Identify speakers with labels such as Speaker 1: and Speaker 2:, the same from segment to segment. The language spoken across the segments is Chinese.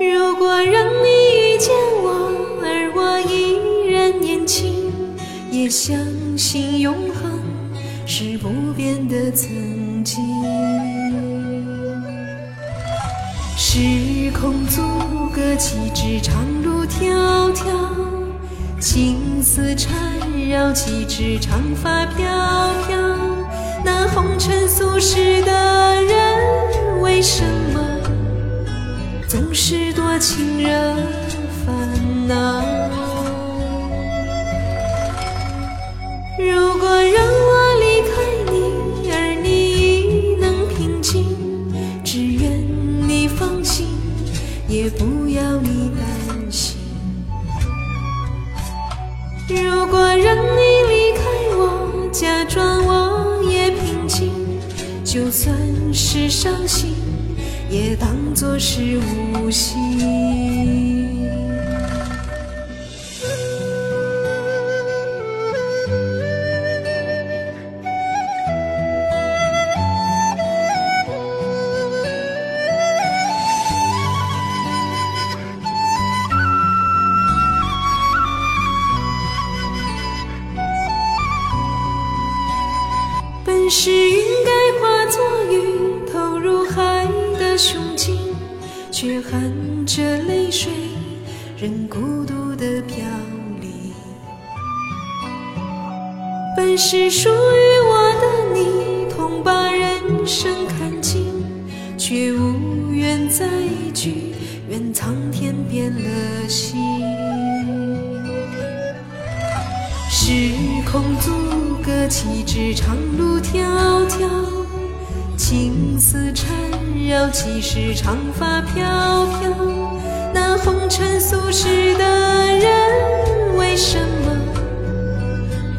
Speaker 1: 如果让你遇见我而我依然年轻也相信永恒是不变的曾经。时空阻隔岂止长路迢迢情丝缠绕岂止长发飘飘那红尘俗世的如果让你离开我，假装我也平静，就算是伤心，也当作是无心。本是应该化作雨，投入海的胸襟，却含着泪水，任孤独的飘零。本是属于我的你，痛把人生看尽，却无缘再聚，愿苍天变了心。时空阻隔，几枝长路迢迢，青丝缠绕几时长发飘飘。那红尘俗世的人，为什么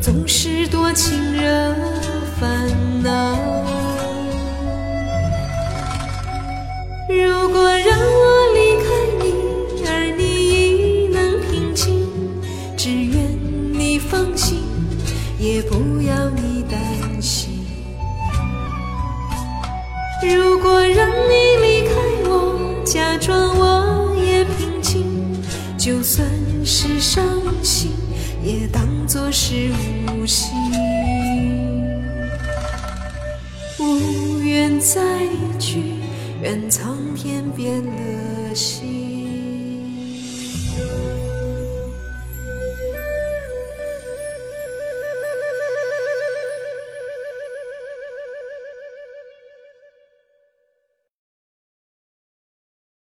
Speaker 1: 总是多情人伤心，也当作是无心。无缘再聚，愿苍天变了心。